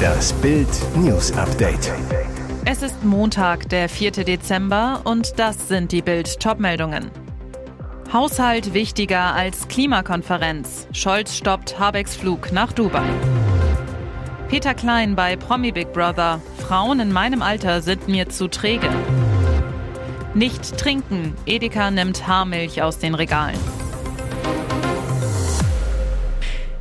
Das Bild News Update. Es ist Montag, der 4. Dezember und das sind die Bild Topmeldungen. Haushalt wichtiger als Klimakonferenz. Scholz stoppt Habecks Flug nach Dubai. Peter Klein bei Promi Big Brother. Frauen in meinem Alter sind mir zu träge. Nicht trinken. Edeka nimmt Haarmilch aus den Regalen.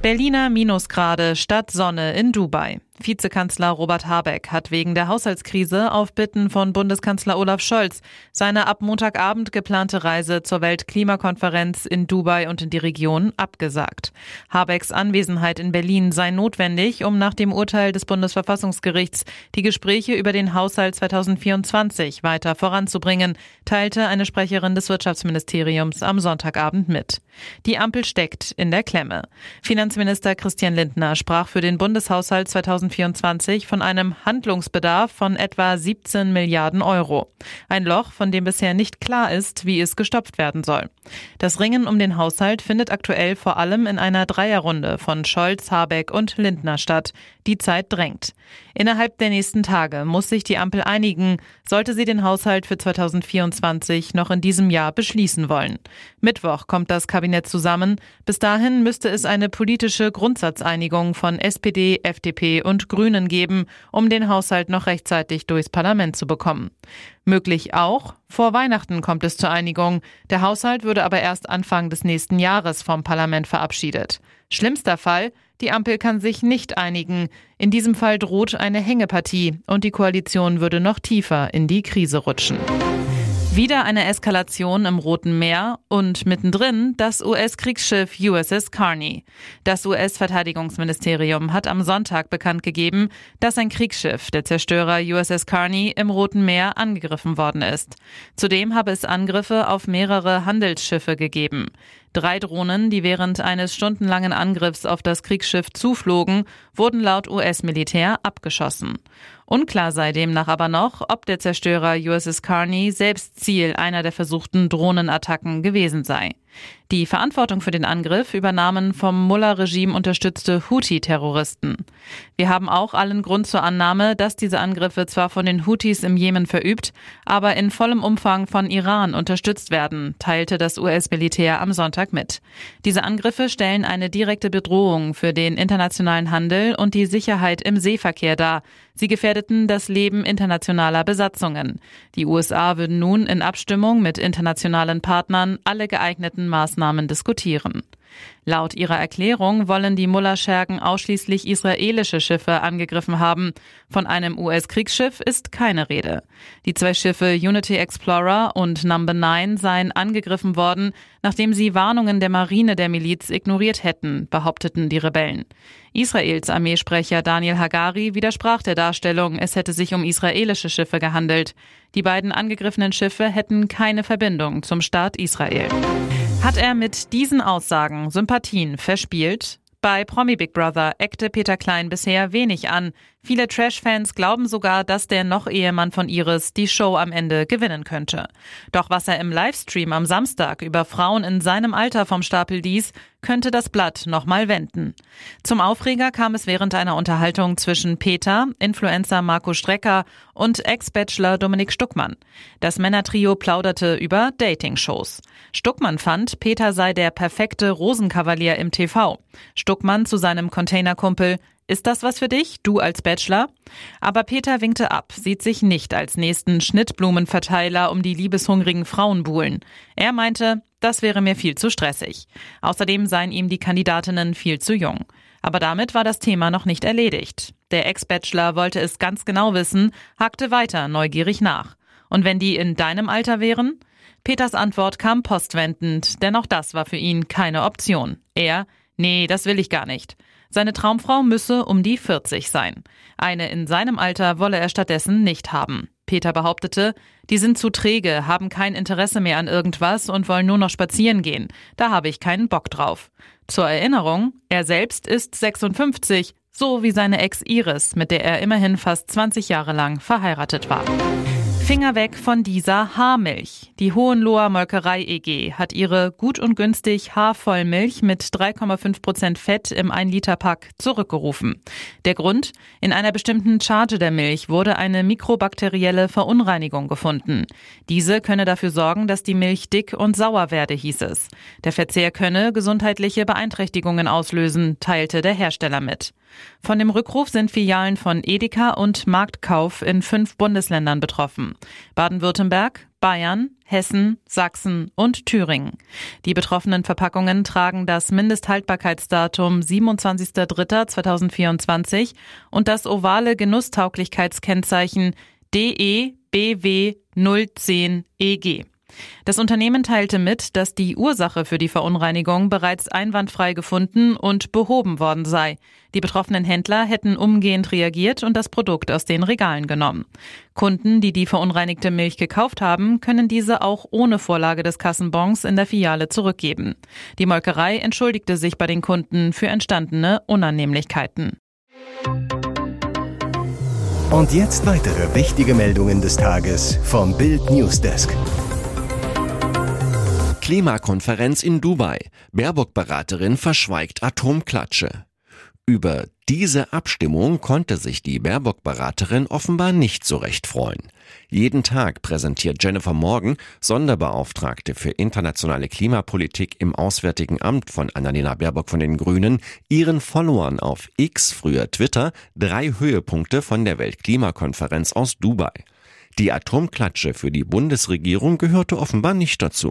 Berliner Minusgrade statt Sonne in Dubai. Vizekanzler Robert Habeck hat wegen der Haushaltskrise auf Bitten von Bundeskanzler Olaf Scholz seine ab Montagabend geplante Reise zur Weltklimakonferenz in Dubai und in die Region abgesagt. Habecks Anwesenheit in Berlin sei notwendig, um nach dem Urteil des Bundesverfassungsgerichts die Gespräche über den Haushalt 2024 weiter voranzubringen, teilte eine Sprecherin des Wirtschaftsministeriums am Sonntagabend mit. Die Ampel steckt in der Klemme. Finanzminister Christian Lindner sprach für den Bundeshaushalt 2024 2024 von einem Handlungsbedarf von etwa 17 Milliarden Euro. Ein Loch, von dem bisher nicht klar ist, wie es gestopft werden soll. Das Ringen um den Haushalt findet aktuell vor allem in einer Dreierrunde von Scholz, Habeck und Lindner statt. Die Zeit drängt. Innerhalb der nächsten Tage muss sich die Ampel einigen, sollte sie den Haushalt für 2024 noch in diesem Jahr beschließen wollen. Mittwoch kommt das Kabinett zusammen. Bis dahin müsste es eine politische Grundsatzeinigung von SPD, FDP und Grünen geben, um den Haushalt noch rechtzeitig durchs Parlament zu bekommen. Möglich auch, vor Weihnachten kommt es zur Einigung. Der Haushalt würde aber erst Anfang des nächsten Jahres vom Parlament verabschiedet. Schlimmster Fall, die Ampel kann sich nicht einigen. In diesem Fall droht eine Hängepartie und die Koalition würde noch tiefer in die Krise rutschen. Wieder eine Eskalation im Roten Meer und mittendrin das US-Kriegsschiff USS Carney. Das US-Verteidigungsministerium hat am Sonntag bekannt gegeben, dass ein Kriegsschiff, der Zerstörer USS Carney, im Roten Meer angegriffen worden ist. Zudem habe es Angriffe auf mehrere Handelsschiffe gegeben. Drei Drohnen, die während eines stundenlangen Angriffs auf das Kriegsschiff zuflogen, wurden laut US-Militär abgeschossen. Unklar sei demnach aber noch, ob der Zerstörer USS Carney selbst Ziel einer der versuchten Drohnenattacken gewesen sei. Die Verantwortung für den Angriff übernahmen vom Mullah-Regime unterstützte Houthi-Terroristen. Wir haben auch allen Grund zur Annahme, dass diese Angriffe zwar von den Houthis im Jemen verübt, aber in vollem Umfang von Iran unterstützt werden, teilte das US-Militär am Sonntag mit. Diese Angriffe stellen eine direkte Bedrohung für den internationalen Handel und die Sicherheit im Seeverkehr dar. Sie gefährdeten das Leben internationaler Besatzungen. Die USA würden nun in Abstimmung mit internationalen Partnern alle geeigneten Maßnahmen diskutieren. Laut ihrer Erklärung wollen die Mullah-Schergen ausschließlich israelische Schiffe angegriffen haben. Von einem US-Kriegsschiff ist keine Rede. Die zwei Schiffe Unity Explorer und Number 9 seien angegriffen worden, nachdem sie Warnungen der Marine der Miliz ignoriert hätten, behaupteten die Rebellen. Israels Armeesprecher Daniel Hagari widersprach der Darstellung, es hätte sich um israelische Schiffe gehandelt. Die beiden angegriffenen Schiffe hätten keine Verbindung zum Staat Israel. Hat er mit diesen Aussagen Sympathien verspielt? Bei Promi Big Brother eckte Peter Klein bisher wenig an. Viele Trash-Fans glauben sogar, dass der Noch-Ehemann von Iris die Show am Ende gewinnen könnte. Doch was er im Livestream am Samstag über Frauen in seinem Alter vom Stapel ließ, könnte das Blatt nochmal wenden. Zum Aufreger kam es während einer Unterhaltung zwischen Peter, Influencer Marco Strecker und Ex-Bachelor Dominik Stuckmann. Das Männertrio plauderte über Dating-Shows. Stuckmann fand, Peter sei der perfekte Rosenkavalier im TV. Stuckmann zu seinem Containerkumpel, ist das was für dich, du als Bachelor? Aber Peter winkte ab, sieht sich nicht als nächsten Schnittblumenverteiler um die liebeshungrigen Frauen buhlen. Er meinte, das wäre mir viel zu stressig. Außerdem seien ihm die Kandidatinnen viel zu jung. Aber damit war das Thema noch nicht erledigt. Der Ex-Bachelor wollte es ganz genau wissen, hakte weiter neugierig nach. Und wenn die in deinem Alter wären? Peters Antwort kam postwendend, denn auch das war für ihn keine Option. Er, nee, das will ich gar nicht. Seine Traumfrau müsse um die 40 sein. Eine in seinem Alter wolle er stattdessen nicht haben. Peter behauptete, die sind zu träge, haben kein Interesse mehr an irgendwas und wollen nur noch spazieren gehen. Da habe ich keinen Bock drauf. Zur Erinnerung, er selbst ist 56, so wie seine Ex Iris, mit der er immerhin fast 20 Jahre lang verheiratet war. Finger weg von dieser Haarmilch. Die Hohenloher Molkerei EG hat ihre gut und günstig Haarvollmilch mit 3,5 Prozent Fett im 1-Liter-Pack zurückgerufen. Der Grund? In einer bestimmten Charge der Milch wurde eine mikrobakterielle Verunreinigung gefunden. Diese könne dafür sorgen, dass die Milch dick und sauer werde, hieß es. Der Verzehr könne gesundheitliche Beeinträchtigungen auslösen, teilte der Hersteller mit. Von dem Rückruf sind Filialen von Edeka und Marktkauf in fünf Bundesländern betroffen. Baden-Württemberg, Bayern, Hessen, Sachsen und Thüringen. Die betroffenen Verpackungen tragen das Mindesthaltbarkeitsdatum 27.03.2024 und das ovale Genusstauglichkeitskennzeichen DEBW 010 EG. Das Unternehmen teilte mit, dass die Ursache für die Verunreinigung bereits einwandfrei gefunden und behoben worden sei. Die betroffenen Händler hätten umgehend reagiert und das Produkt aus den Regalen genommen. Kunden, die die verunreinigte Milch gekauft haben, können diese auch ohne Vorlage des Kassenbons in der Filiale zurückgeben. Die Molkerei entschuldigte sich bei den Kunden für entstandene Unannehmlichkeiten. Und jetzt weitere wichtige Meldungen des Tages vom Bild Newsdesk. Klimakonferenz in Dubai. Baerbock-Beraterin verschweigt Atomklatsche. Über diese Abstimmung konnte sich die Baerbock-Beraterin offenbar nicht so recht freuen. Jeden Tag präsentiert Jennifer Morgan, Sonderbeauftragte für internationale Klimapolitik im Auswärtigen Amt von Annalena Baerbock von den Grünen, ihren Followern auf X, früher Twitter, drei Höhepunkte von der Weltklimakonferenz aus Dubai. Die Atomklatsche für die Bundesregierung gehörte offenbar nicht dazu.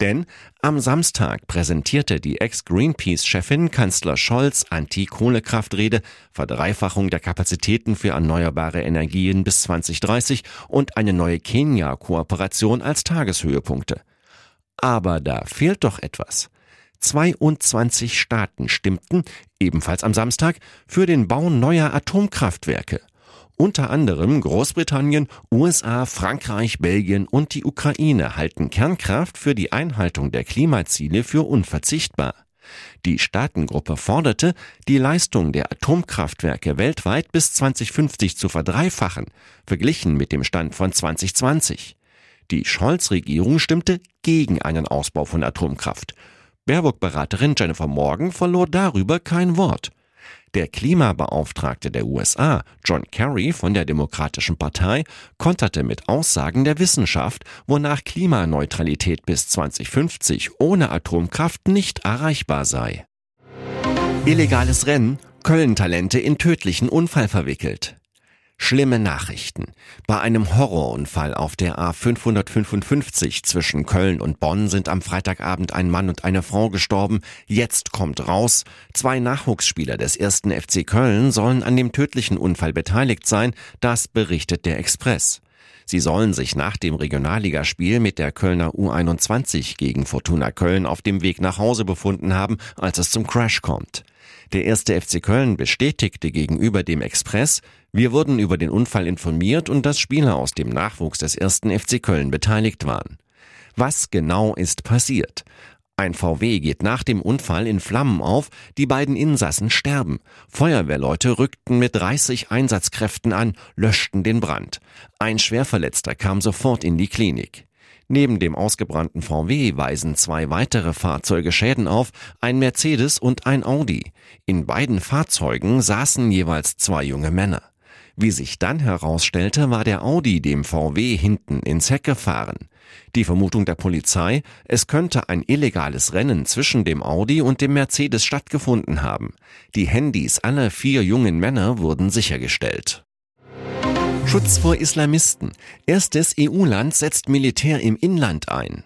Denn am Samstag präsentierte die Ex-Greenpeace-Chefin Kanzler Scholz Anti-Kohlekraftrede, Verdreifachung der Kapazitäten für erneuerbare Energien bis 2030 und eine neue Kenia-Kooperation als Tageshöhepunkte. Aber da fehlt doch etwas. 22 Staaten stimmten, ebenfalls am Samstag, für den Bau neuer Atomkraftwerke unter anderem Großbritannien, USA, Frankreich, Belgien und die Ukraine halten Kernkraft für die Einhaltung der Klimaziele für unverzichtbar. Die Staatengruppe forderte, die Leistung der Atomkraftwerke weltweit bis 2050 zu verdreifachen, verglichen mit dem Stand von 2020. Die Scholz-Regierung stimmte gegen einen Ausbau von Atomkraft. Baerbock-Beraterin Jennifer Morgan verlor darüber kein Wort. Der Klimabeauftragte der USA, John Kerry von der Demokratischen Partei, konterte mit Aussagen der Wissenschaft, wonach Klimaneutralität bis 2050 ohne Atomkraft nicht erreichbar sei. Illegales Rennen, Köln-Talente in tödlichen Unfall verwickelt. Schlimme Nachrichten. Bei einem Horrorunfall auf der A555 zwischen Köln und Bonn sind am Freitagabend ein Mann und eine Frau gestorben. Jetzt kommt raus, zwei Nachwuchsspieler des ersten FC Köln sollen an dem tödlichen Unfall beteiligt sein. Das berichtet der Express. Sie sollen sich nach dem Regionalligaspiel mit der Kölner U21 gegen Fortuna Köln auf dem Weg nach Hause befunden haben, als es zum Crash kommt. Der erste FC Köln bestätigte gegenüber dem Express, wir wurden über den Unfall informiert und dass Spieler aus dem Nachwuchs des ersten FC Köln beteiligt waren. Was genau ist passiert? Ein VW geht nach dem Unfall in Flammen auf, die beiden Insassen sterben. Feuerwehrleute rückten mit 30 Einsatzkräften an, löschten den Brand. Ein Schwerverletzter kam sofort in die Klinik. Neben dem ausgebrannten VW weisen zwei weitere Fahrzeuge Schäden auf, ein Mercedes und ein Audi. In beiden Fahrzeugen saßen jeweils zwei junge Männer. Wie sich dann herausstellte, war der Audi dem VW hinten ins Heck gefahren. Die Vermutung der Polizei, es könnte ein illegales Rennen zwischen dem Audi und dem Mercedes stattgefunden haben. Die Handys aller vier jungen Männer wurden sichergestellt. Schutz vor Islamisten. Erstes EU-Land setzt Militär im Inland ein.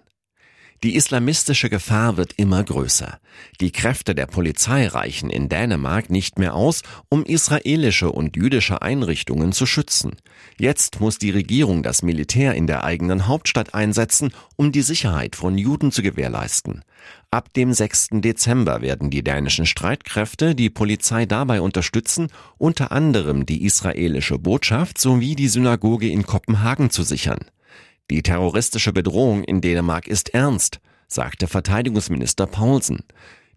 Die islamistische Gefahr wird immer größer. Die Kräfte der Polizei reichen in Dänemark nicht mehr aus, um israelische und jüdische Einrichtungen zu schützen. Jetzt muss die Regierung das Militär in der eigenen Hauptstadt einsetzen, um die Sicherheit von Juden zu gewährleisten. Ab dem 6. Dezember werden die dänischen Streitkräfte die Polizei dabei unterstützen, unter anderem die israelische Botschaft sowie die Synagoge in Kopenhagen zu sichern. Die terroristische Bedrohung in Dänemark ist ernst, sagte Verteidigungsminister Paulsen.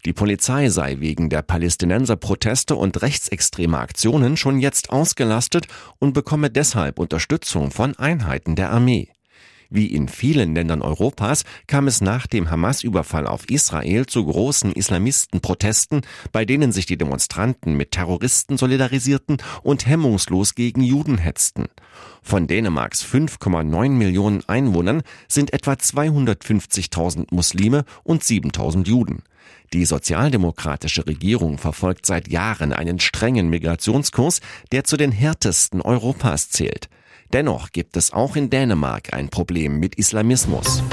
Die Polizei sei wegen der Palästinenser-Proteste und rechtsextremer Aktionen schon jetzt ausgelastet und bekomme deshalb Unterstützung von Einheiten der Armee. Wie in vielen Ländern Europas kam es nach dem Hamas-Überfall auf Israel zu großen Islamistenprotesten, bei denen sich die Demonstranten mit Terroristen solidarisierten und hemmungslos gegen Juden hetzten. Von Dänemarks 5,9 Millionen Einwohnern sind etwa 250.000 Muslime und 7.000 Juden. Die sozialdemokratische Regierung verfolgt seit Jahren einen strengen Migrationskurs, der zu den härtesten Europas zählt. Dennoch gibt es auch in Dänemark ein Problem mit Islamismus.